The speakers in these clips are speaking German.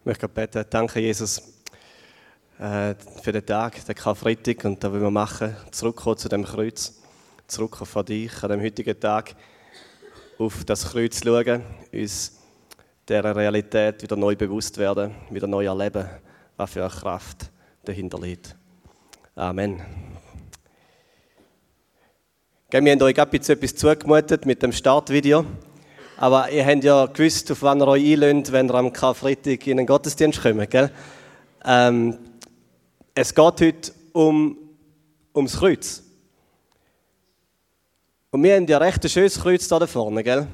Ich möchte beten, danke Jesus äh, für den Tag, den Karfreitag und da will wir machen, zurückkommen zu dem Kreuz, zurückkommen von dich an dem heutigen Tag, auf das Kreuz schauen, uns dieser Realität wieder neu bewusst werden, wieder neu erleben, was für eine Kraft dahinter liegt. Amen. Wir haben euch etwas zugemutet mit dem Startvideo. Aber ihr habt ja gewusst, auf wann ihr euch einlönt, wenn ihr am Karfreitag in den Gottesdienst kommt. Gell? Ähm, es geht heute um, ums Kreuz. Und wir haben ja recht ein schönes Kreuz da vorne, gell?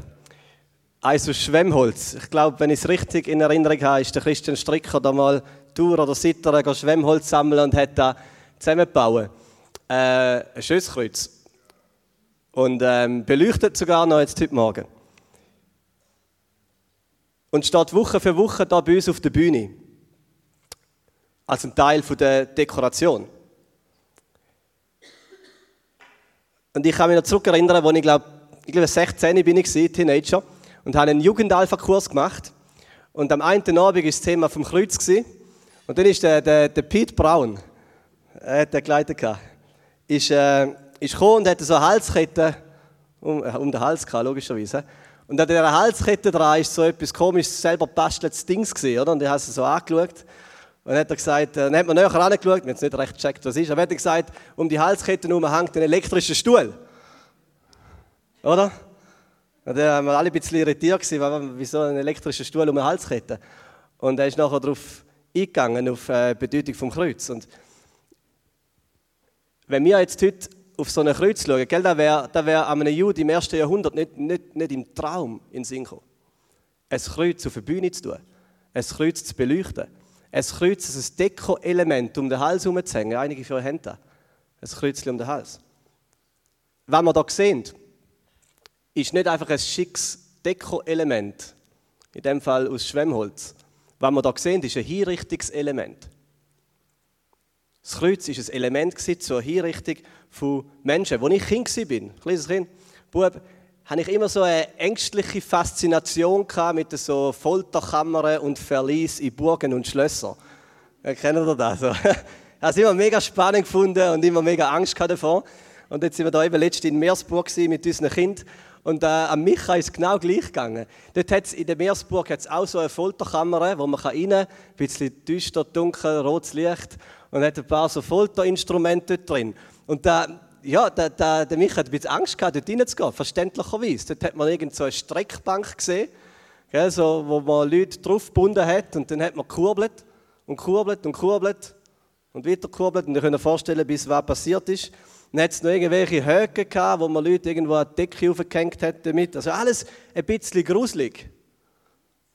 Eins aus Schwemmholz. Ich glaube, wenn ich es richtig in Erinnerung habe, ist der Christian Stricker da mal Tour oder Sitter Schwemmholz sammeln und hat da zusammengebaut. Äh, ein schönes Kreuz. Und ähm, beleuchtet sogar noch jetzt heute Morgen und steht Woche für Woche da bei uns auf der Bühne. Als ein Teil der Dekoration. Und ich kann mich noch zurückerinnern, als ich glaube, ich glaube 16 bin ich, Teenager, und habe einen Jugendalpha-Kurs gemacht. Und am einen Abend war das Thema vom Kreuz. Und dann ist der, der, der Pete Brown, er hat den geleitet, ist, äh, ist gekommen und hatte so eine Halskette um, äh, um den Hals gehabt, logischerweise. Und an dieser Halskette dran ist so etwas komisches, selber basteltes Dings gesehen, oder? Und ich habe es so angeschaut. Und dann hat er gesagt, äh, dann hat man näher angeschaut, wir haben jetzt nicht recht gecheckt, was ist, aber er hat gesagt, um die Halskette herum hängt ein elektrischer Stuhl. Oder? Und dann waren wir alle ein bisschen irritiert, wieso ein elektrischer Stuhl um eine Halskette. Und er ist nachher darauf eingegangen, auf äh, die Bedeutung vom Kreuz. Und wenn wir jetzt heute auf so ein Kreuz schauen, gell, da wäre da wär einem Jude im ersten Jahrhundert nicht, nicht, nicht im Traum in den Sinn gekommen. Ein Kreuz auf der Bühne zu tun, ein Kreuz zu beleuchten, ein Kreuz als ein Deko-Element um den Hals herumzuhängen. Einige von euch haben das. Ein Kreuz um den Hals. Was wir hier sehen, ist nicht einfach ein schickes Deko-Element, in dem Fall aus Schwemmholz. Was wir hier sehen, ist ein Hinrichtungselement. Das Kreuz war ein Element zur Hinrichtung von Menschen. Als ich Kind war, kleines Kind, Bub, hatte ich immer so eine ängstliche Faszination mit so Folterkammern und Verlies in Burgen und Schlössern. Kennt ihr das? Ich habe es immer mega spannend gefunden und immer mega Angst davor. Und jetzt sind wir da eben letztens in Meersburg mit unseren Kindern und äh, an Micha ist es genau gleich gegangen. Dort hat's, in der Meersburg hat es auch so eine Folterkammer, wo man rein kann, ein bisschen düster, dunkel, rotes Licht und hat ein paar so Folterinstrumente dort drin. Und da, ja, der, der, der Micha hat ein bisschen Angst gehabt, dort reinzugehen, verständlicherweise. Dort hat man irgend so eine Streckbank gesehen, gell, so, wo man Leute drauf gebunden hat und dann hat man gekurbelt und kurbelt und kurbelt und weiter kurbelt und ihr könnt euch vorstellen, bis was passiert ist. Dann hat es noch irgendwelche Höcke gehabt, wo man Leute irgendwo die Decke aufgehängt hat damit. Also alles ein bisschen gruselig.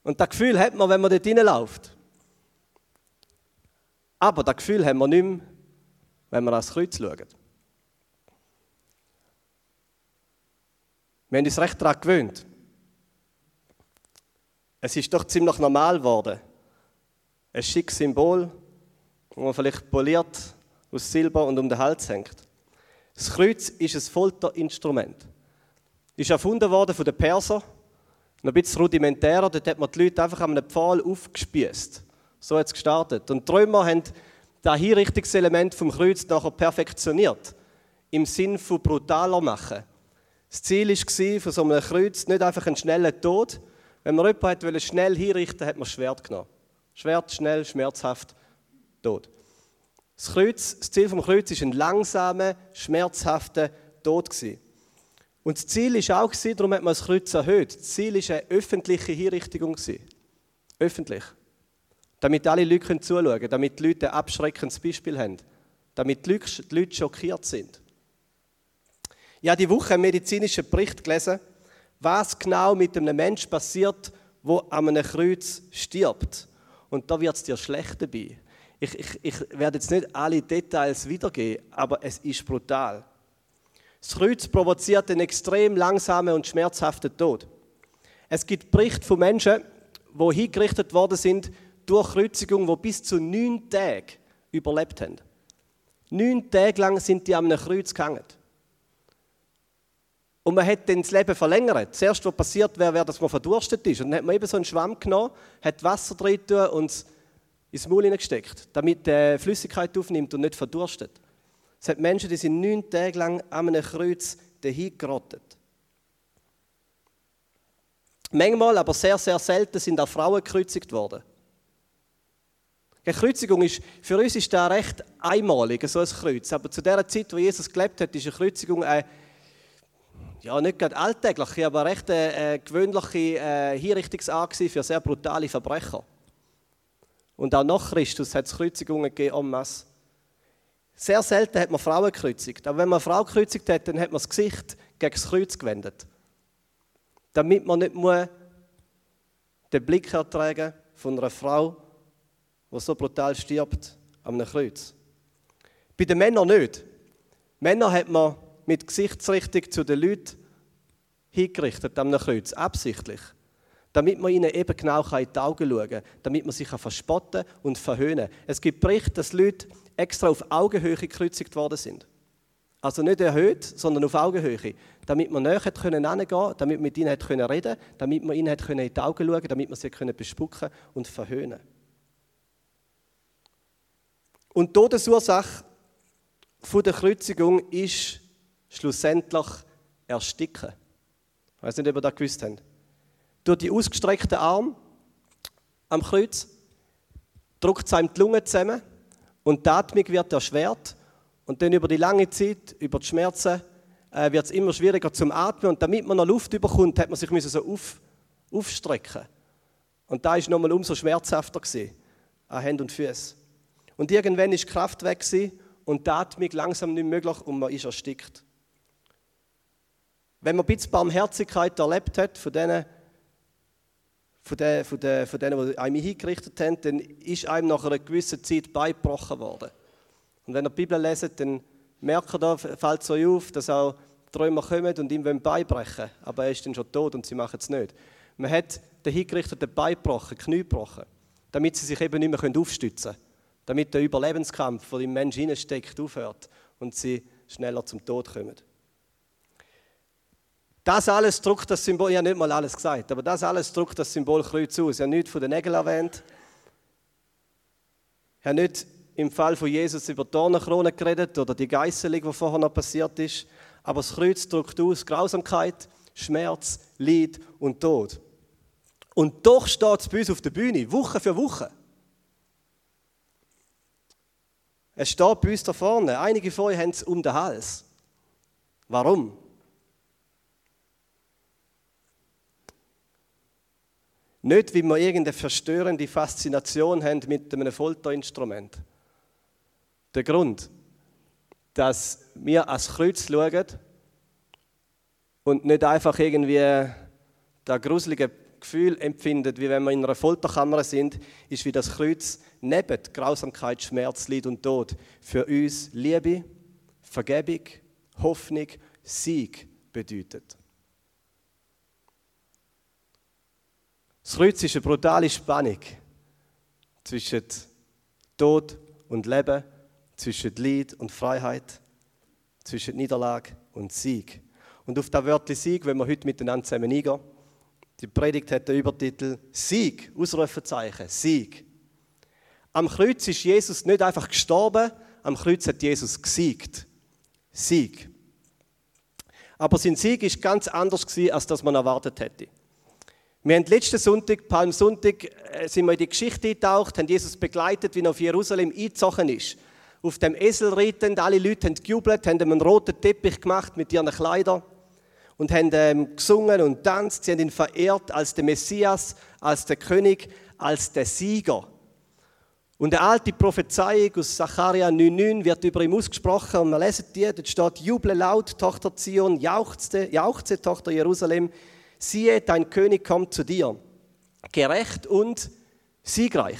Und das Gefühl hat man, wenn man dort reinläuft. Aber das Gefühl haben wir nicht mehr, wenn wir ans Kreuz schauen. Wir haben uns recht daran gewöhnt. Es ist doch ziemlich normal geworden. Ein schickes Symbol, das man vielleicht poliert aus Silber und um den Hals hängt. Das Kreuz ist ein Folterinstrument. Ist erfunden worden von den Persern. Noch ein bisschen rudimentärer, dort hat man die Leute einfach an einem Pfahl aufgespießt. So hat es gestartet. Und die Römer haben das Hinrichtungselement vom Kreuz nachher perfektioniert. Im Sinn von brutaler machen. Das Ziel war von so einem Kreuz nicht einfach einen schnellen Tod. Wenn man jemanden schnell hinrichten hat man das Schwert genommen. Schwert, schnell, schmerzhaft, tot. Das, Kreuz, das Ziel des Kreuz war ein langsamer, schmerzhafter Tod. Und das Ziel war auch, darum hat man das Kreuz erhöht, das Ziel war eine öffentliche Hinrichtung. Öffentlich. Damit alle Leute zuschauen können, damit die Leute ein abschreckendes Beispiel haben, damit die Leute schockiert sind. Ich habe die Woche einen medizinischen Bericht gelesen, was genau mit einem Menschen passiert, der an einem Kreuz stirbt. Und da wird es dir schlecht dabei. Ich, ich, ich werde jetzt nicht alle Details wiedergeben, aber es ist brutal. Das Kreuz provoziert einen extrem langsamen und schmerzhaften Tod. Es gibt Berichte von Menschen, die hingerichtet worden sind durch Kreuzigung, die bis zu neun Tage überlebt haben. Neun Tage lang sind die einem Kreuz gehangen. Und man hat dann das Leben verlängert. Das erste, was passiert wäre, wäre, dass man verdurstet ist. Und dann hat man eben so einen Schwamm genommen, hat Wasser drin und es ins Maul hineingesteckt, damit die Flüssigkeit aufnimmt und nicht verdurstet. Es hat Menschen, die sind neun Tage lang an einem Kreuz dahin gerottet. Manchmal, aber sehr, sehr selten, sind auch Frauen gekreuzigt worden. Die Kreuzigung ist, für uns ist das recht einmalig, so ein Kreuz. Aber zu der Zeit, wo Jesus gelebt hat, ist eine Kreuzigung eine, ja, nicht gerade alltägliche, aber recht eine, eine gewöhnliche äh, Hinrichtungsart für sehr brutale Verbrecher. Und auch nach Christus hat es Kreuzigungen gegeben en masse. Sehr selten hat man Frauen gekreuzigt. Aber wenn man eine Frau gekreuzigt hat, dann hat man das Gesicht gegen das Kreuz gewendet. Damit man nicht den Blick ertragen von einer Frau, die so brutal stirbt am Kreuz. Bei den Männern nicht. Männer hat man mit Gesichtsrichtung zu den Leuten hingerichtet am Kreuz, absichtlich. Damit man ihnen eben genau in die Augen schauen kann, damit man sich verspotten und verhöhnen kann. Es gibt Berichte, dass Leute extra auf Augenhöhe gekreuzigt worden sind. Also nicht erhöht, sondern auf Augenhöhe. Damit man näher können damit man mit ihnen reden können, damit man ihnen in die Augen schauen damit man sie können bespucken und verhöhnen Und die Todesursache der Kreuzigung ist schlussendlich Ersticken. Ich weiß nicht, ob ihr das gewusst habt. Durch die ausgestreckten Arme am Kreuz drückt es einem die Lunge zusammen und die Atmung wird erschwert. Und dann über die lange Zeit, über die Schmerzen, äh, wird es immer schwieriger zum Atmen. Und damit man noch Luft überkommt, hat man sich so auf, aufstrecken Und da ist nochmal umso schmerzhafter gewesen, an Händen und Füßen. Und irgendwann ist die Kraft weg und die Atmung langsam nicht möglich und man ist erstickt. Wenn man ein bisschen Barmherzigkeit erlebt hat von denen, von, den, von, den, von denen, die einem hingerichtet haben, dann ist einem nach einer gewissen Zeit beigebrochen worden. Und wenn ihr die Bibel leset, dann merkt ihr, fällt es euch auf, dass auch Träumer kommen und ihm beibrechen Aber er ist dann schon tot und sie machen es nicht. Man hat den Hingerichteten beigebrochen, Knie gebrochen, damit sie sich eben nicht mehr aufstützen können. Damit der Überlebenskampf, der im Menschen steckt, aufhört und sie schneller zum Tod kommen. Das alles drückt das Symbol, ich habe nicht mal alles gesagt, aber das alles drückt das Symbol Kreuz aus. Ich habe nichts von den Nägeln erwähnt. Ich habe nicht im Fall von Jesus über die Dornenkrone geredet oder die Geißelung, die vorher noch passiert ist. Aber das Kreuz drückt aus Grausamkeit, Schmerz, Leid und Tod. Und doch steht es bei uns auf der Bühne, Woche für Woche. Es steht bei uns da vorne. Einige von euch haben es um den Hals. Warum? Nicht, weil wir irgendeine verstörende Faszination haben mit einem Folterinstrument. Der Grund, dass wir als Kreuz schauen und nicht einfach irgendwie das gruselige Gefühl empfinden, wie wenn wir in einer Folterkammer sind, ist wie das Kreuz neben Grausamkeit, Schmerz, Leid und Tod für uns Liebe, Vergebung, Hoffnung, Sieg bedeutet. Das Kreuz ist eine brutale Spannung zwischen Tod und Leben, zwischen Leid und Freiheit, zwischen Niederlage und Sieg. Und auf das Wörtchen Sieg, wenn wir heute miteinander zusammen eingehen, die Predigt hat den Übertitel Sieg, Ausrufezeichen, Sieg. Am Kreuz ist Jesus nicht einfach gestorben, am Kreuz hat Jesus gesiegt. Sieg. Aber sein Sieg ist ganz anders gewesen, als das man erwartet hätte. Wir haben letzten Sonntag, Palmsonntag, äh, sind wir in die Geschichte getaucht, haben Jesus begleitet, wie er auf Jerusalem eingezogen ist. Auf dem Esel reitend, alle Leute haben gejubelt, haben ihm einen roten Teppich gemacht mit ihren Kleidern und haben ähm, gesungen und tanzt. Sie haben ihn verehrt als den Messias, als den König, als den Sieger. Und eine alte Prophezeiung aus Sacharja 9,9 wird über ihn ausgesprochen und wir lesen die, dort steht, juble laut, Tochter Zion, jauchze, jauchze, Tochter Jerusalem, siehe, dein König kommt zu dir, gerecht und siegreich.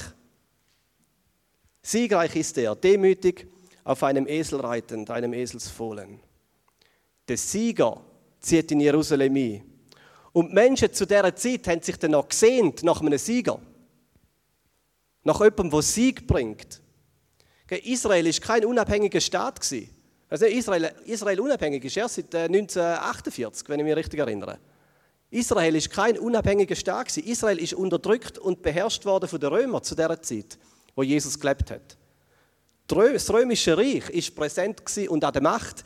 Siegreich ist er, demütig auf einem Esel reitend, einem Eselsfohlen. Der Sieger zieht in Jerusalem ein. Und Menschen zu dieser Zeit haben sich dann noch gesehnt nach einem Sieger. Nach jemandem, der Sieg bringt. Israel war kein unabhängiger Staat. Also Israel, Israel unabhängig ist erst seit 1948, äh, wenn ich mich richtig erinnere. Israel ist kein unabhängiger Staat. Israel ist unterdrückt und beherrscht worden von den Römern zu der Zeit, wo Jesus gelebt hat. Das römische Reich ist präsent und an der Macht.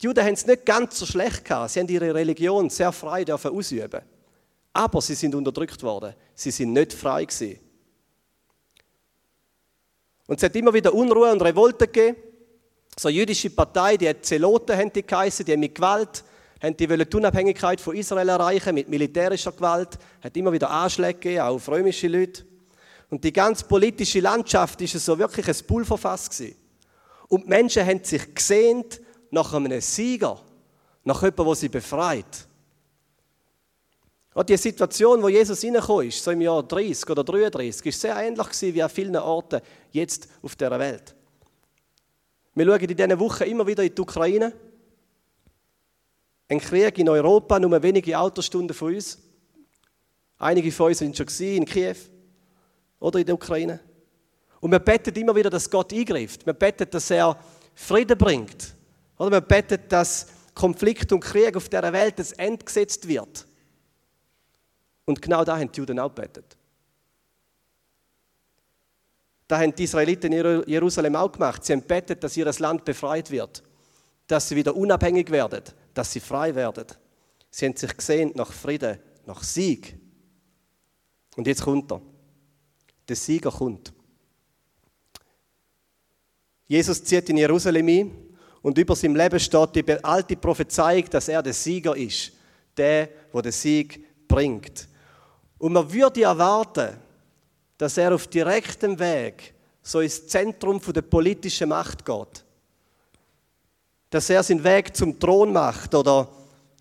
Die Juden haben es nicht ganz so schlecht gehabt. Sie haben ihre Religion sehr frei dürfen ausüben. Aber sie sind unterdrückt worden. Sie sind nicht frei gewesen. Und es hat immer wieder Unruhe und Revolte gegeben. So eine jüdische Partei, die hat Zeloten, haben die geheißen, die haben mit Gewalt, haben die, wollen die Unabhängigkeit von Israel erreichen, mit militärischer Gewalt, hat immer wieder Anschläge gegeben, auch auf römische Leute. Und die ganze politische Landschaft ist so wirklich ein Pulverfass gewesen. Und die Menschen haben sich gesehnt nach einem Sieger, nach jemandem, der sie befreit. Und die Situation, wo Jesus reingekommen ist, so im Jahr 30 oder 33, ist sehr ähnlich gewesen wie an vielen Orten jetzt auf dieser Welt. Wir schauen in diesen Wochen immer wieder in die Ukraine. Ein Krieg in Europa, nur wenige Autostunden von uns. Einige von uns sind schon in Kiew oder in der Ukraine. Und wir beten immer wieder, dass Gott eingreift. Wir beten, dass er Frieden bringt. Oder wir beten, dass Konflikt und Krieg auf dieser Welt das Ende gesetzt wird. Und genau da haben die Juden auch gebetet. Da haben die Israeliten in Jerusalem auch gemacht. Sie haben betet, dass ihr Land befreit wird, dass sie wieder unabhängig werden, dass sie frei werden. Sie haben sich gesehnt nach Frieden, nach Sieg. Und jetzt kommt er. Der Sieger kommt. Jesus zieht in Jerusalem ein und über seinem Leben steht die alte Prophezeiung, dass er der Sieger ist. Der, der den Sieg bringt. Und man würde erwarten, dass er auf direktem Weg so ins Zentrum der politischen Macht geht. Dass er seinen Weg zum Thron macht oder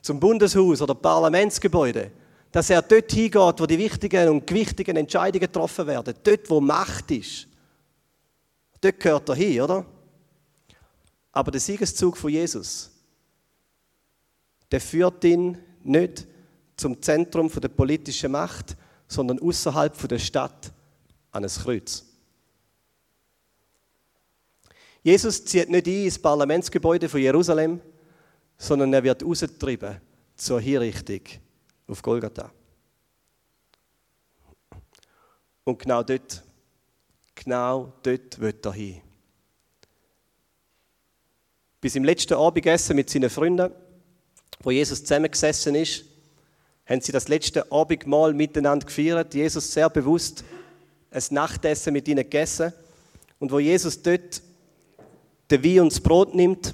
zum Bundeshaus oder Parlamentsgebäude. Dass er dort hingeht, wo die wichtigen und gewichtigen Entscheidungen getroffen werden. Dort, wo Macht ist. Dort gehört er hin, oder? Aber der Siegeszug von Jesus, der führt ihn nicht zum Zentrum der politischen Macht, sondern außerhalb der Stadt an ein Kreuz. Jesus zieht nicht ein ins Parlamentsgebäude von Jerusalem, sondern er wird rausgetrieben zur Hinrichtung auf Golgatha. Und genau dort, genau dort wird er hin. Bis im letzten Abendessen mit seinen Freunden, wo Jesus zusammengesessen ist, haben sie das letzte Abendmahl miteinander gefeiert. Jesus sehr bewusst ein Nachtessen mit ihnen gegessen. Und wo Jesus dort den Wein und das Brot nimmt,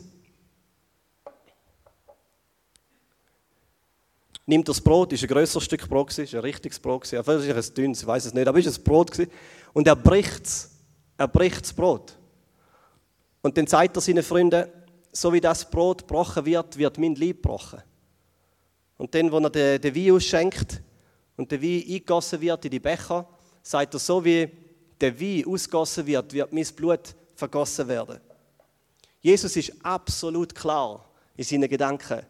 nimmt das Brot, ist ein größeres Stück Brot, ist ein richtiges Brot, vielleicht ist es ein dünnes, ich weiß es nicht, aber ist es Brot und er bricht es, er bricht das Brot. Und dann sagt er seinen Freunden, so wie das Brot gebrochen wird, wird mein Leib gebrochen. Und dann, wo er den, den Wein ausschenkt und der Wein eingegossen wird in die Becher, sagt er, so wie der Wein ausgossen wird, wird mein Blut vergossen werden. Jesus ist absolut klar in seinen Gedanken,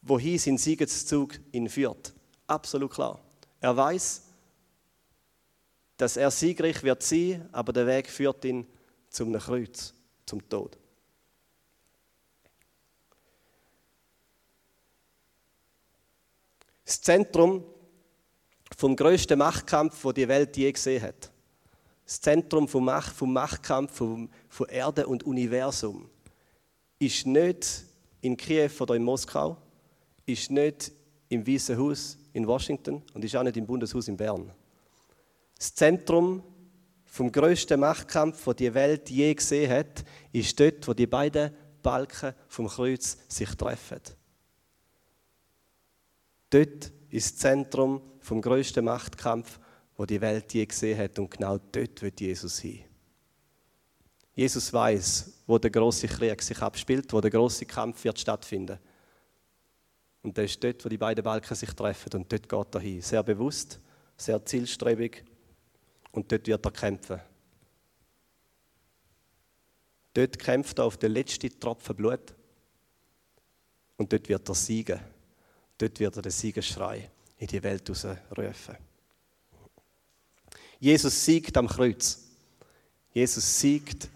wohin sein Siegeszug ihn führt. Absolut klar. Er weiß, dass er siegreich wird sein, aber der Weg führt ihn zum Kreuz, zum Tod. Das Zentrum vom größten Machtkampf, wo die Welt je gesehen hat. Das Zentrum vom, Macht, vom Machtkampf vom, von Erde und Universum ist nicht in Kiew oder in Moskau, ist nicht im Weißen Haus in Washington und ist auch nicht im Bundeshaus in Bern. Das Zentrum vom größten Machtkampf, wo die Welt je gesehen hat, ist dort, wo die beiden Balken vom Kreuz sich treffen. Dort ist das Zentrum vom größten Machtkampf, wo die Welt je gesehen hat, und genau dort wird Jesus hin. Jesus weiß, wo der große Krieg sich abspielt, wo der große Kampf wird stattfinden. Und das ist dort, wo die beiden Balken sich treffen, und dort geht er hin. Sehr bewusst, sehr zielstrebig, und dort wird er kämpfen. Dort kämpft er auf den letzten Tropfen Blut, und dort wird er siegen. Dort wird er den Siegesschrei in die Welt rufen. Jesus siegt am Kreuz. Jesus siegt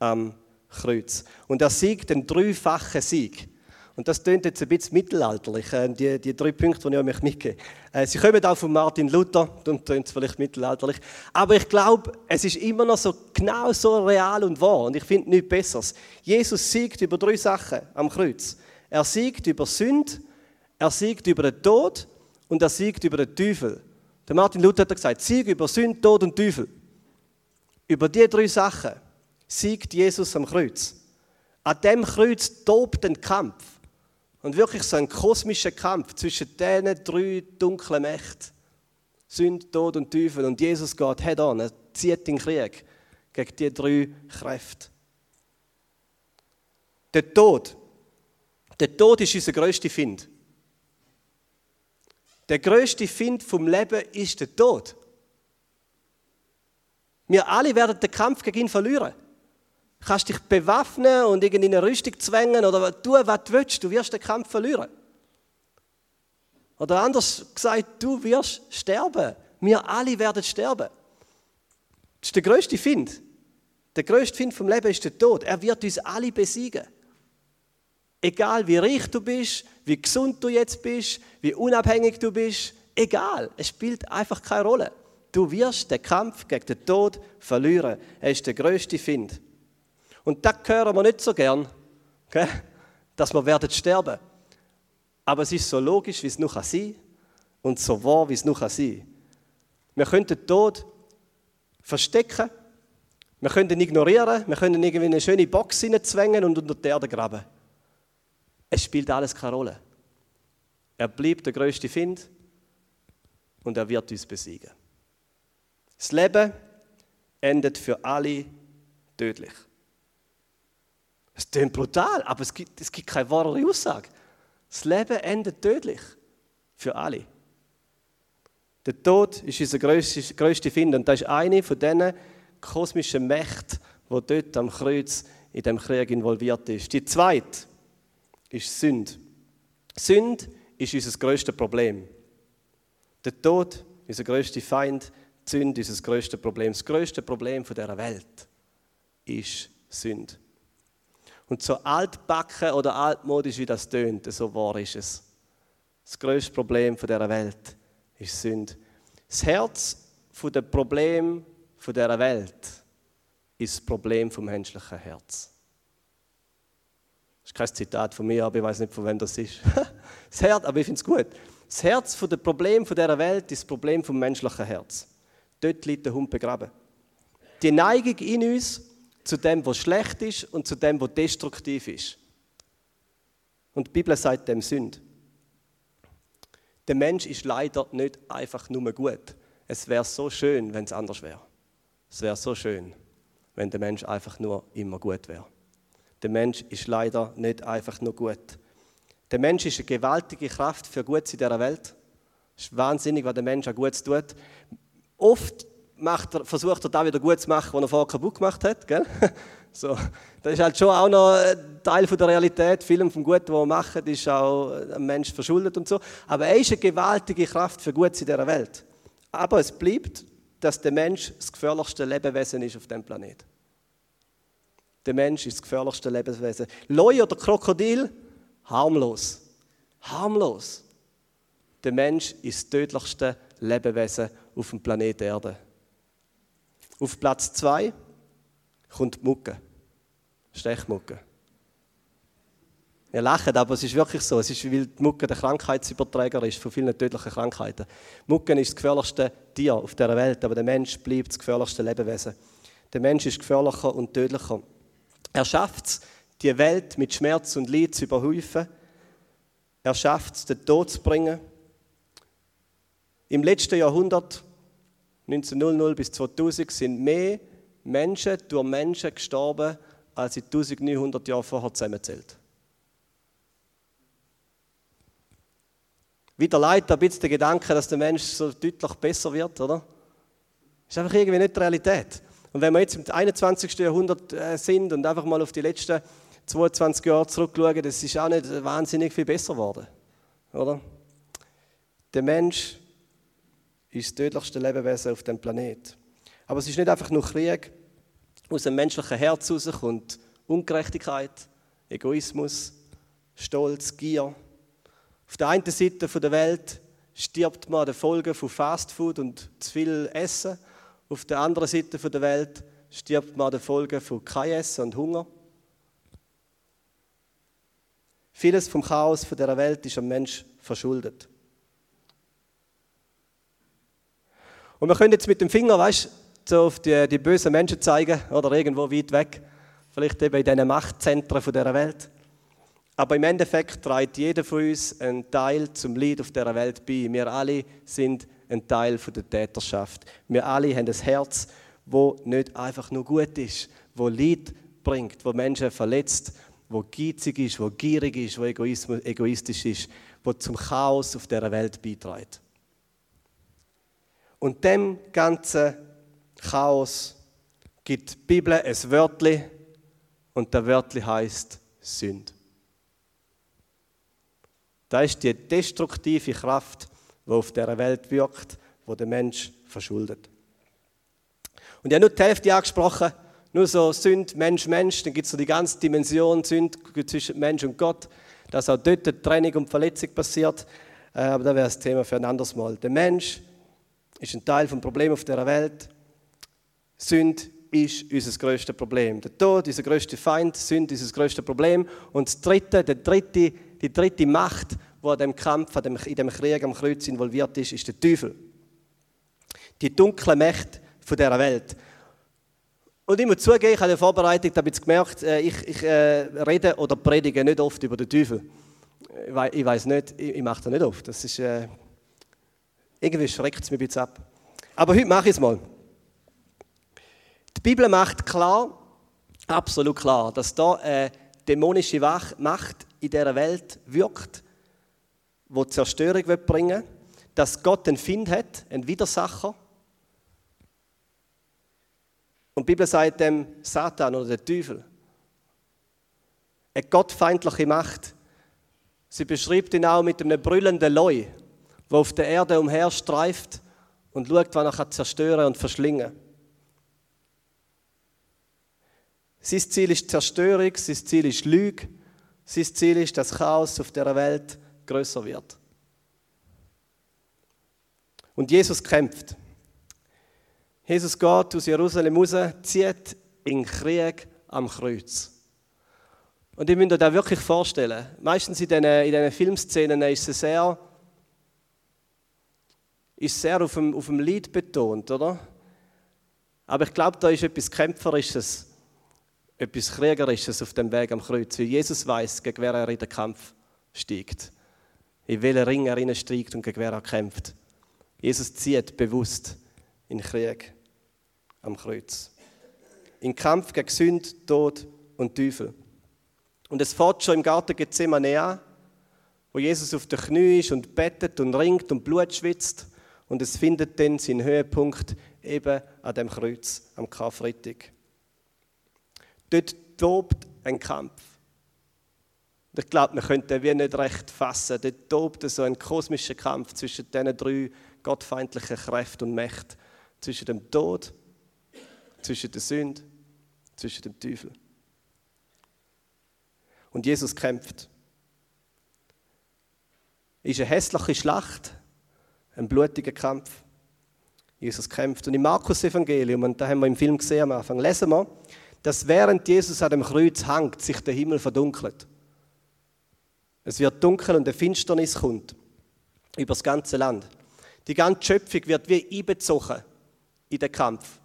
am Kreuz. Und er siegt den dreifachen Sieg. Und das klingt jetzt ein bisschen mittelalterlich, äh, die, die drei Punkte, die ich euch mitgebe. Äh, sie kommen auch von Martin Luther, klingt es vielleicht mittelalterlich. Aber ich glaube, es ist immer noch so genau so real und wahr. Und ich finde nichts Besseres. Jesus siegt über drei Sachen am Kreuz. Er siegt über Sünde, er siegt über den Tod und er siegt über den Teufel. Der Martin Luther hat gesagt, Sieg über Sünde, Tod und Teufel. Über diese drei Sachen siegt Jesus am Kreuz. An dem Kreuz tobt ein Kampf. Und wirklich so ein kosmischer Kampf zwischen diesen drei dunklen Mächten. Sünde, Tod und Teufel. Und Jesus geht head on, er zieht den Krieg gegen diese drei Kräfte. Der Tod. Der Tod ist unser größter Find. Der größte Find vom Leben ist der Tod. Wir alle werden den Kampf gegen ihn verlieren. Du kannst dich bewaffnen und in eine Rüstung zwängen oder tun, was du willst. Du wirst den Kampf verlieren. Oder anders gesagt, du wirst sterben. Wir alle werden sterben. Das ist der größte Find. Der größte Find vom Leben ist der Tod. Er wird uns alle besiegen. Egal wie reich du bist, wie gesund du jetzt bist, wie unabhängig du bist, egal. Es spielt einfach keine Rolle. Du wirst den Kampf gegen den Tod verlieren. Er ist der größte Find. Und das hören wir nicht so gern, okay? dass wir werden sterben. Aber es ist so logisch, wie es noch sein kann und so wahr, wie es noch sein kann. Wir können den Tod verstecken, wir können ihn ignorieren, wir können ihn irgendwie in eine schöne Box hineinzwängen und unter die Erde graben. Es spielt alles keine Rolle. Er bleibt der größte Find und er wird uns besiegen. Das Leben endet für alle tödlich. Es klingt brutal, aber es gibt, es gibt keine wahre Aussage. Das Leben endet tödlich. Für alle. Der Tod ist unser größte Find und das ist eine von diesen kosmischen Mächten, die dort am Kreuz in dem Krieg involviert ist. Die zweite ist Sünde. Sünde ist unser größtes Problem. Der Tod ist unser größter Feind. Die Sünde ist unser größtes Problem. Das größte Problem dieser Welt ist Sünde. Und so altbacken oder altmodisch wie das tönt, so wahr ist es. Das größte Problem dieser Welt ist Sünde. Das Herz der Problem dieser Welt ist das Problem vom menschlichen Herz. Ist kein Zitat von mir, aber ich weiß nicht, von wem das ist. Das Herz, aber ich finde es gut. Das Herz der Problem dieser Welt ist das Problem vom menschlichen Herz. Dort liegt der Hund begraben. Die Neigung in uns, zu dem, was schlecht ist und zu dem, was destruktiv ist. Und die Bibel sagt dem Sünd. Der Mensch ist leider nicht einfach nur gut. Es wäre so schön, wenn es anders wäre. Es wäre so schön, wenn der Mensch einfach nur immer gut wäre. Der Mensch ist leider nicht einfach nur gut. Der Mensch ist eine gewaltige Kraft für Gutes in dieser Welt. Es ist wahnsinnig, was der Mensch an Gutes tut. Oft er, versucht er da wieder gut zu machen, was er vorher kaputt gemacht hat. Gell? So, das ist halt schon auch noch Teil der Realität. Viel vom Guten, was er macht, ist auch ein Mensch verschuldet und so. Aber er ist eine gewaltige Kraft für Gutes in dieser Welt. Aber es bleibt, dass der Mensch das gefährlichste Lebewesen ist auf dem Planeten. Der Mensch ist das gefährlichste Lebewesen. Leu oder Krokodil, harmlos. Harmlos. Der Mensch ist das tödlichste Lebewesen auf dem Planeten Erde. Auf Platz 2 kommt die Mucke. Stechmucke. Wir lachen, aber es ist wirklich so. Es ist, weil die Mucke der Krankheitsüberträger ist von vielen tödlichen Krankheiten. Mucke ist das gefährlichste Tier auf der Welt, aber der Mensch bleibt das gefährlichste Lebewesen. Der Mensch ist gefährlicher und tödlicher. Er schafft es, die Welt mit Schmerz und Leid zu überhäufen. Er schafft es, den Tod zu bringen. Im letzten Jahrhundert 1900 bis 2000 sind mehr Menschen durch Menschen gestorben, als in 1900 Jahren vorher zusammenzählt. Wieder leid ein bisschen der Gedanke, dass der Mensch so deutlich besser wird, oder? Ist einfach irgendwie nicht die Realität. Und wenn wir jetzt im 21. Jahrhundert äh, sind und einfach mal auf die letzten 22 Jahre zurückschauen, das ist auch nicht wahnsinnig viel besser geworden, oder? Der Mensch ist das tödlichste Lebewesen auf dem Planet. Aber es ist nicht einfach nur Krieg aus dem menschlichen Herz rauskommt Ungerechtigkeit, Egoismus, Stolz, Gier. Auf der einen Seite der Welt stirbt man an den Folgen von Fastfood und zu viel Essen. Auf der anderen Seite der Welt stirbt man an den Folgen von kein Essen und Hunger. Vieles vom Chaos dieser Welt ist am Mensch verschuldet. Und wir können jetzt mit dem Finger, weißt so auf die, die bösen Menschen zeigen, oder irgendwo weit weg, vielleicht eben in diesen Machtzentren dieser Welt. Aber im Endeffekt trägt jeder von uns einen Teil zum Leid auf dieser Welt bei. Wir alle sind ein Teil der Täterschaft. Wir alle haben ein Herz, wo nicht einfach nur gut ist, wo Leid bringt, wo Menschen verletzt, wo geizig ist, wo gierig ist, wo egoistisch ist, wo zum Chaos auf dieser Welt beiträgt. Und dem ganzen Chaos gibt die Bibel ein Wörtli und der Wörtli heißt Sünd. Das ist die destruktive Kraft, die auf dieser Welt wirkt, wo der Mensch verschuldet. Und ich habe nur die Hälfte angesprochen, nur so Sünd, Mensch, Mensch, dann gibt es so die ganze Dimension Sünd zwischen Mensch und Gott, dass auch dort eine Trennung und Verletzung passiert. Äh, aber das wäre das Thema für ein anderes Mal. Der Mensch ist ein Teil des Problems auf dieser Welt. Sünd ist unser größtes Problem. Der Tod ist unser größter Feind, Sünd ist unser größtes Problem. Und das dritte, der dritte, die dritte Macht, die in dem Kampf, in dem Krieg am Kreuz involviert ist, ist der Teufel. Die dunkle Macht dieser Welt. Und ich muss zugeben, ich habe in der Vorbereitung habe gemerkt, äh, ich, ich äh, rede oder predige nicht oft über den Teufel. Ich weiß nicht, ich, ich mache das nicht oft. Das ist, äh, irgendwie schreckt es mich ein bisschen ab. Aber heute mache ich es mal. Die Bibel macht klar, absolut klar, dass da eine dämonische Macht in dieser Welt wirkt, die Zerstörung bringen will, dass Gott einen Find hat, einen Widersacher. Und die Bibel sagt dem Satan oder der Teufel, eine gottfeindliche Macht. Sie beschreibt ihn auch mit einem brüllenden Leu der auf der Erde umherstreift und schaut, was er zerstören und verschlingen kann. Sein Ziel ist Zerstörung, sein Ziel ist Lüge, sein Ziel ist, dass Chaos auf der Welt größer wird. Und Jesus kämpft. Jesus geht aus Jerusalem raus, zieht in Krieg am Kreuz. Und ich möchte mir das wirklich vorstellen. Meistens in diesen, in diesen Filmszenen ist es sehr ist sehr auf dem, auf dem Lied betont, oder? Aber ich glaube, da ist etwas Kämpferisches, etwas Kriegerisches auf dem Weg am Kreuz, weil Jesus weiß, gegen wer er in den Kampf steigt. In welchen Ring er steigt und gegen wer er kämpft. Jesus zieht bewusst in den Krieg am Kreuz. In Kampf gegen Sünd, Tod und Teufel. Und es fährt schon im Garten Gethsemane an, wo Jesus auf den Knie ist und bettet und ringt und Blut schwitzt. Und es findet dann seinen Höhepunkt eben an dem Kreuz am Karfreitag. Dort tobt ein Kampf. Und ich glaube, wir könnten den nicht recht fassen. Dort tobt so ein kosmischer Kampf zwischen diesen drei gottfeindlichen Kräften und Mächten. Zwischen dem Tod, zwischen der Sünde, zwischen dem Teufel. Und Jesus kämpft. Ist eine hässliche Schlacht, ein blutiger Kampf. Jesus kämpft. Und im Markus-Evangelium, und da haben wir im Film gesehen am Anfang, lesen wir, dass während Jesus an dem Kreuz hängt, sich der Himmel verdunkelt. Es wird dunkel und eine Finsternis kommt über das ganze Land. Die ganze Schöpfung wird wie einbezogen in den Kampf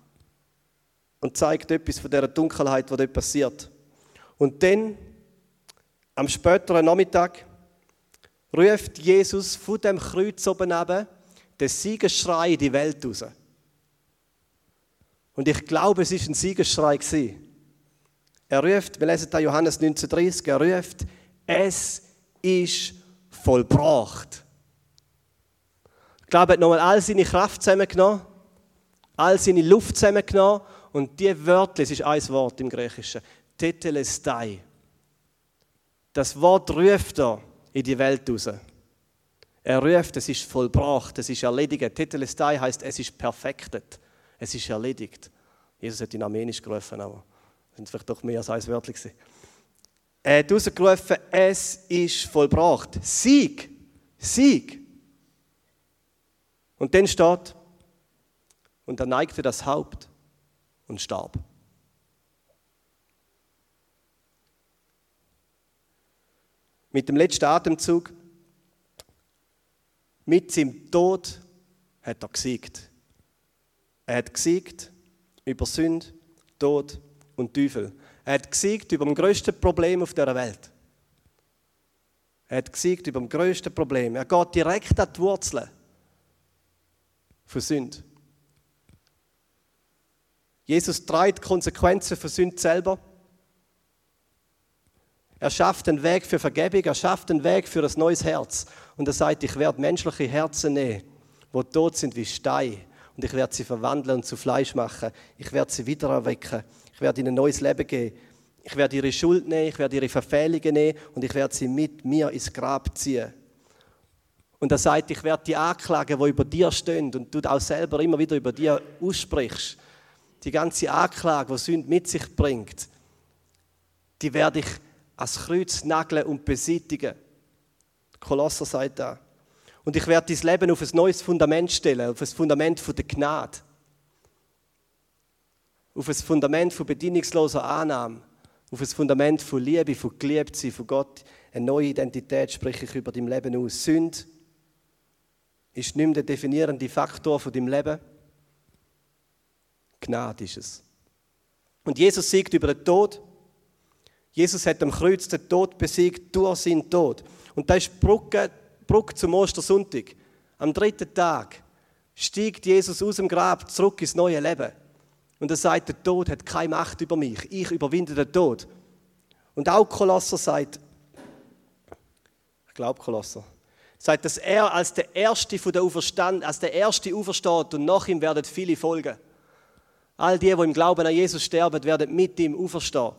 und zeigt etwas von der Dunkelheit, was dort passiert. Und dann, am späteren Nachmittag, ruft Jesus von dem Kreuz oben ab den Siegesschrei in die Welt raus. Und ich glaube, es war ein Siegesschrei. Er ruft, wir lesen da Johannes 19,30, er ruft, es ist vollbracht. Ich glaube, hat nochmal all seine Kraft zusammengenommen, all seine Luft zusammengenommen und die Wörter, es ist ein Wort im Griechischen, Tetelestai. Das Wort ruft er in die Welt raus. Er ruft, es ist vollbracht, es ist erledigt. Tetelestai heißt, es ist perfektet. Es ist erledigt. Jesus hat in Armenisch gerufen, aber Sind vielleicht doch mehr als ein Wörtchen. Er hat rausgerufen, es ist vollbracht. Sieg. Sieg. Und dann steht, und er neigte das Haupt und starb. Mit dem letzten Atemzug, mit seinem Tod, hat er gesiegt. Er hat gesiegt über Sünde, Tod und Teufel. Er hat gesiegt über das größte Problem auf der Welt. Er hat gesiegt über das größte Problem. Er geht direkt an die Wurzeln von Sünde. Jesus trägt die Konsequenzen von Sünde selber. Er schafft einen Weg für Vergebung, er schafft einen Weg für ein neues Herz. Und er sagt, ich werde menschliche Herzen nehmen, wo tot sind wie Steine. Und ich werde sie verwandeln und zu Fleisch machen. Ich werde sie wieder erwecken. Ich werde ihnen ein neues Leben geben. Ich werde ihre Schuld nehmen, ich werde ihre Verfehlungen nehmen und ich werde sie mit mir ins Grab ziehen. Und er sagt, ich werde die Anklagen, die über dir stehen und du auch selber immer wieder über dir aussprichst, die ganze Anklage, die Sünde mit sich bringt, die werde ich ans Kreuz nageln und beseitigen. Kolosser sagt da. Und ich werde dein Leben auf ein neues Fundament stellen, auf ein Fundament der Gnade. Auf ein Fundament von bedingungsloser Annahme. Auf ein Fundament von Liebe, von Geliebtsein, von Gott. Eine neue Identität spreche ich über dein Leben aus. Sünde ist nicht mehr der definierende Faktor von deinem Leben. Gnade ist es. Und Jesus siegt über den Tod. Jesus hat am Kreuz den Tod besiegt durch seinen Tod. Und das ist die Brücke, Brücke zum Ostersonntag. Am dritten Tag steigt Jesus aus dem Grab zurück ins neue Leben. Und er sagt, der Tod hat keine Macht über mich. Ich überwinde den Tod. Und auch Kolosser sagt, ich glaube Kolosser, sagt, dass er als der Erste von der Auferstand, als der Erste aufersteht und nach ihm werden viele folgen. All die, die im Glauben an Jesus sterben, werden mit ihm auferstehen.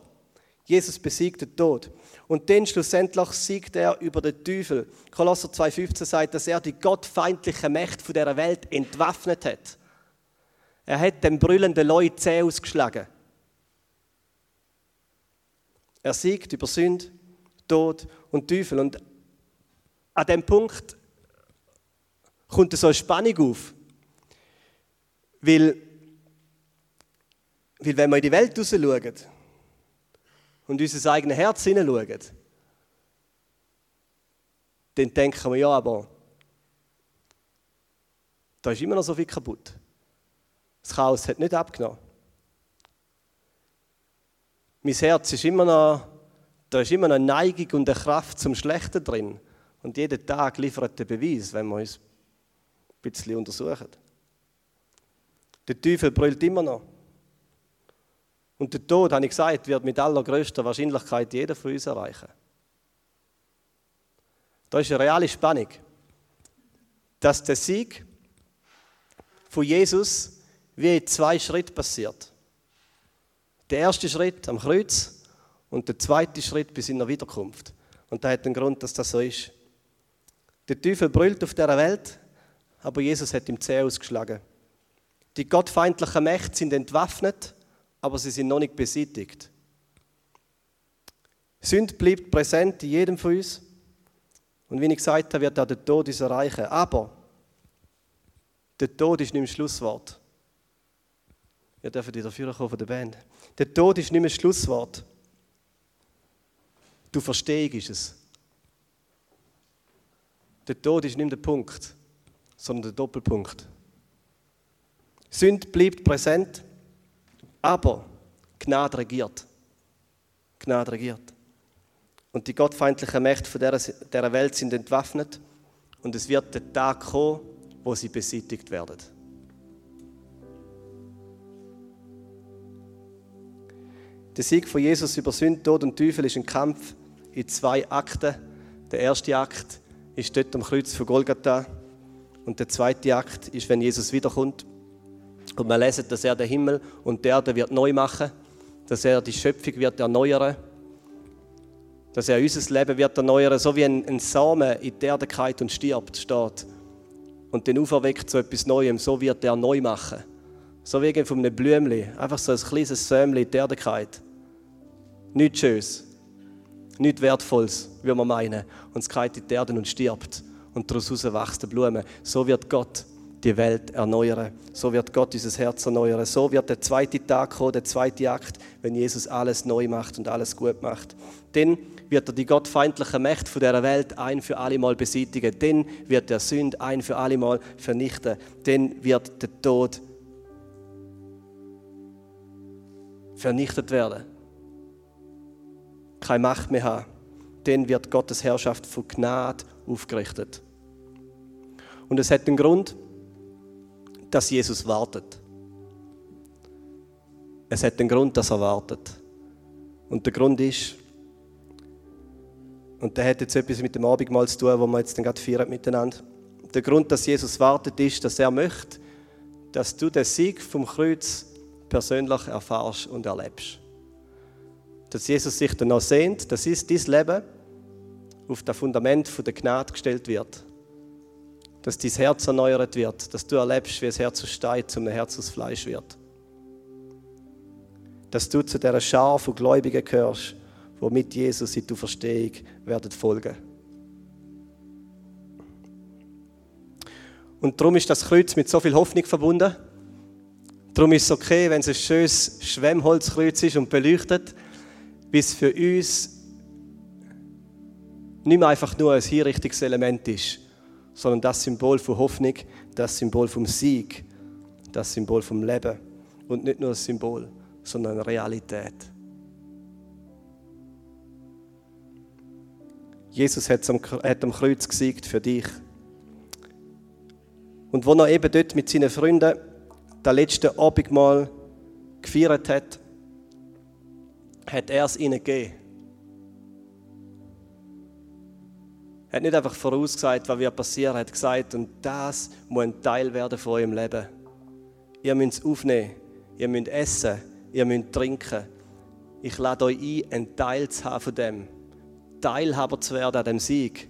Jesus besiegt den Tod. Und dann schlussendlich siegt er über den Teufel. Kolosser 2,15 sagt, dass er die gottfeindliche Mächte dieser Welt entwaffnet hat. Er hat dem brüllenden Leuten zäh ausgeschlagen. Er siegt über Sünde, Tod und Teufel. Und an dem Punkt kommt so eine Spannung auf. Weil, weil wenn wir in die Welt raus schauen und unser eigenes Herz hineinschauen, dann denken wir, ja, aber da ist immer noch so viel kaputt. Das Chaos hat nicht abgenommen. Mein Herz ist immer noch, da ist immer noch eine Neigung und eine Kraft zum Schlechten drin. Und jeden Tag liefert der Beweis, wenn wir uns ein bisschen untersuchen. Der Teufel brüllt immer noch. Und der Tod, habe ich gesagt, wird mit allergrößter Wahrscheinlichkeit jeder von uns erreichen. Da ist eine reale Spannung, dass der Sieg von Jesus wie in zwei Schritten passiert. Der erste Schritt am Kreuz und der zweite Schritt bis in der Wiederkunft. Und da hat den Grund, dass das so ist. Der Teufel brüllt auf dieser Welt, aber Jesus hat ihm zäh ausgeschlagen. Die gottfeindlichen Mächte sind entwaffnet, aber sie sind noch nicht beseitigt. Sünd bleibt präsent in jedem von uns. Und wie ich gesagt habe, wird auch der Tod uns erreichen. Aber der Tod ist nicht mehr Schlusswort. Wir dürfen wieder dafür kommen von der Band. Der Tod ist nicht mehr Schlusswort. Du verstehst es. Der Tod ist nicht der Punkt, sondern der Doppelpunkt. Sünd bleibt präsent, aber Gnade regiert. Gnade regiert. Und die gottfeindlichen Mächte dieser Welt sind entwaffnet und es wird der Tag kommen, wo sie beseitigt werden. Der Sieg von Jesus über Sünd, Tod und Teufel ist ein Kampf in zwei Akten. Der erste Akt ist dort am Kreuz von Golgatha. Und der zweite Akt ist, wenn Jesus wiederkommt. Und wir lesen, dass er den Himmel und die Erde wird neu machen, dass er die Schöpfung wird erneuern, dass er unser Leben wird erneuern, so wie ein, ein Samen in die Erde und stirbt, steht. Und den auferweckt zu etwas Neuem, so wird er neu machen. So wie von einem Blümchen, einfach so ein kleines Sämchen in die Erde. Nichts Schönes. Nichts Wertvolles, wie man meinen. Und es in die Erde und stirbt. Und daraus wächst eine Blume. So wird Gott die Welt erneuern. So wird Gott dieses Herz erneuern. So wird der zweite Tag kommen, der zweite Akt, wenn Jesus alles neu macht und alles gut macht. Dann wird er die gottfeindliche Mächte von dieser Welt ein für alle Mal beseitigen. Dann wird der Sünd ein für alle Mal vernichten. Dann wird der Tod vernichtet werden. Keine Macht mehr haben. Dann wird Gottes Herrschaft von Gnade aufgerichtet. Und es hat einen Grund, dass Jesus wartet. Es hat einen Grund, dass er wartet. Und der Grund ist, und der hat jetzt etwas mit dem Abendmahl zu tun, wo wir jetzt gerade feiern miteinander. Der Grund, dass Jesus wartet, ist, dass er möchte, dass du den Sieg vom Kreuz persönlich erfahrst und erlebst. Dass Jesus sich danach sehnt, dass dein Leben auf das Fundament der Gnade gestellt wird dass dein Herz erneuert wird, dass du erlebst, wie das Herz aus Stein zum Herz aus Fleisch wird. Dass du zu dieser Schar von Gläubigen gehörst, die mit Jesus in der Verstehung werden folgen. Und darum ist das Kreuz mit so viel Hoffnung verbunden. Darum ist es okay, wenn es ein schönes Schwemmholzkreuz ist und beleuchtet, bis für uns nicht mehr einfach nur ein Hinrichtungselement ist, sondern das Symbol von Hoffnung, das Symbol vom Sieg, das Symbol vom Leben. Und nicht nur ein Symbol, sondern eine Realität. Jesus hat am, Kreuz gesiegt für dich. Und wo er eben dort mit seinen Freunden das letzte Abendmahl gefeiert hat, hat er es ihnen gegeben. Er hat nicht einfach vorausgesagt, was wird passieren, er hat gesagt, und das muss ein Teil werden von eurem Leben. Ihr müsst es aufnehmen, ihr müsst essen, ihr müsst trinken. Ich lade euch ein, einen Teil zu haben von dem. Teilhaber zu werden an dem Sieg.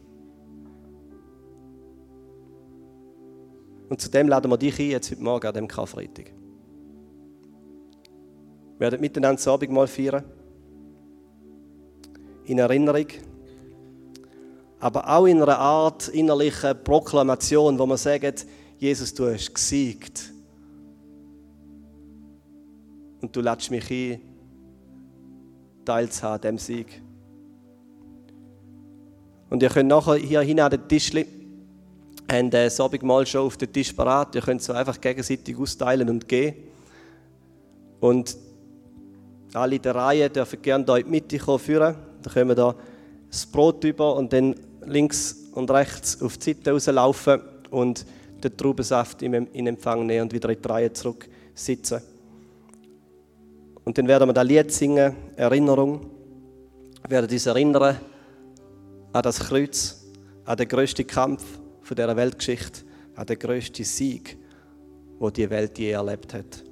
Und zu dem laden wir dich ein, jetzt heute Morgen an dem Karfreitag. Wir werden miteinander das Abendmahl feiern. In Erinnerung aber auch in einer Art innerlicher Proklamation, wo man sagt, Jesus, du hast gesiegt. Und du lädst mich ein, teilzuhaben an diesem Sieg. Und ihr könnt nachher hier hin an den Tisch haben das Abendmahl schon auf den Tisch parat. Ihr könnt so einfach gegenseitig austeilen und gehen. Und alle in der Reihe dürfen gerne hier in die Mitte kommen führen. Dann können wir da das Brot über und dann links und rechts auf die Seite rauslaufen und den Traubensaft in Empfang nehmen und wieder in die Reihe zurück sitzen. Und dann werden wir das Lied singen, Erinnerung. Wir werden uns erinnern an das Kreuz, an den grössten Kampf dieser Weltgeschichte, an den grössten Sieg, wo die Welt je erlebt hat.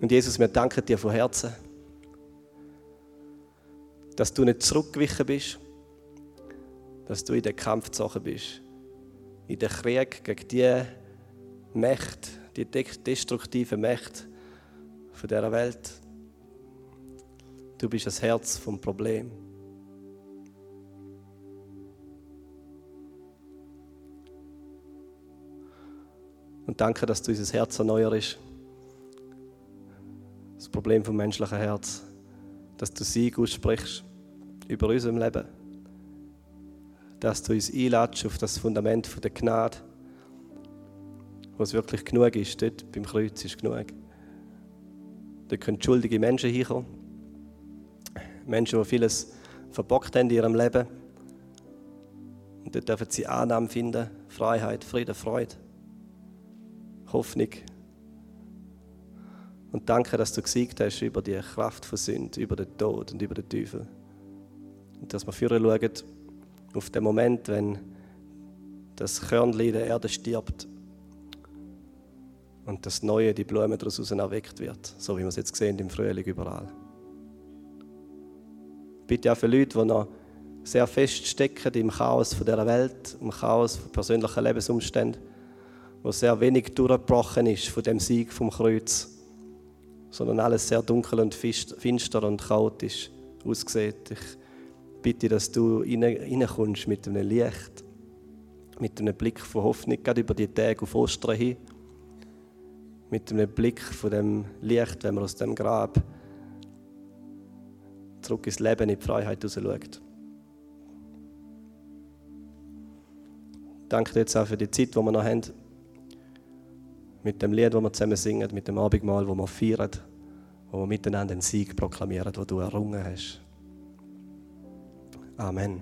Und Jesus, wir danken dir von Herzen dass du nicht zurückgewichen bist, dass du in den Kampf gezogen bist, in den Krieg gegen die Mächte, die destruktive Mächte von dieser Welt. Du bist das Herz vom Problem. Und danke, dass du unser Herz erneuerst. Das Problem vom menschlichen Herz dass du Sieg aussprichst über unserem Leben. Dass du uns einladest auf das Fundament der Gnade, wo es wirklich genug ist. Dort beim Kreuz ist genug. Dort können schuldige Menschen hinkommen. Menschen, die vieles verbockt haben in ihrem Leben. Und dort dürfen sie Annahme finden, Freiheit, Frieden, Freude, Hoffnung. Und danke, dass du gesiegt hast über die Kraft von Sünde, über den Tod und über den Teufel. Und dass wir führen schauen auf den Moment, wenn das Körnchen der Erde stirbt und das Neue, die Blume daraus erweckt wird, so wie wir es jetzt sehen im Frühling überall. Bitte auch für Leute, die noch sehr fest stecken im Chaos von dieser Welt, im Chaos von persönlichen Lebensumständen, wo sehr wenig durchgebrochen ist von dem Sieg vom Kreuz sondern alles sehr dunkel und finster und chaotisch aussieht. Ich bitte, dass du reinkommst mit einem Licht, mit einem Blick von Hoffnung, gerade über die Tage auf Ostern hin, mit einem Blick von dem Licht, wenn man aus dem Grab zurück ins Leben, in die Freiheit raus schaut. Danke dir jetzt auch für die Zeit, die wir noch haben. Mit dem Lied, das wir zusammen singen, mit dem Abendmahl, das wir feiern, wo wir miteinander den Sieg proklamieren, den du errungen hast. Amen.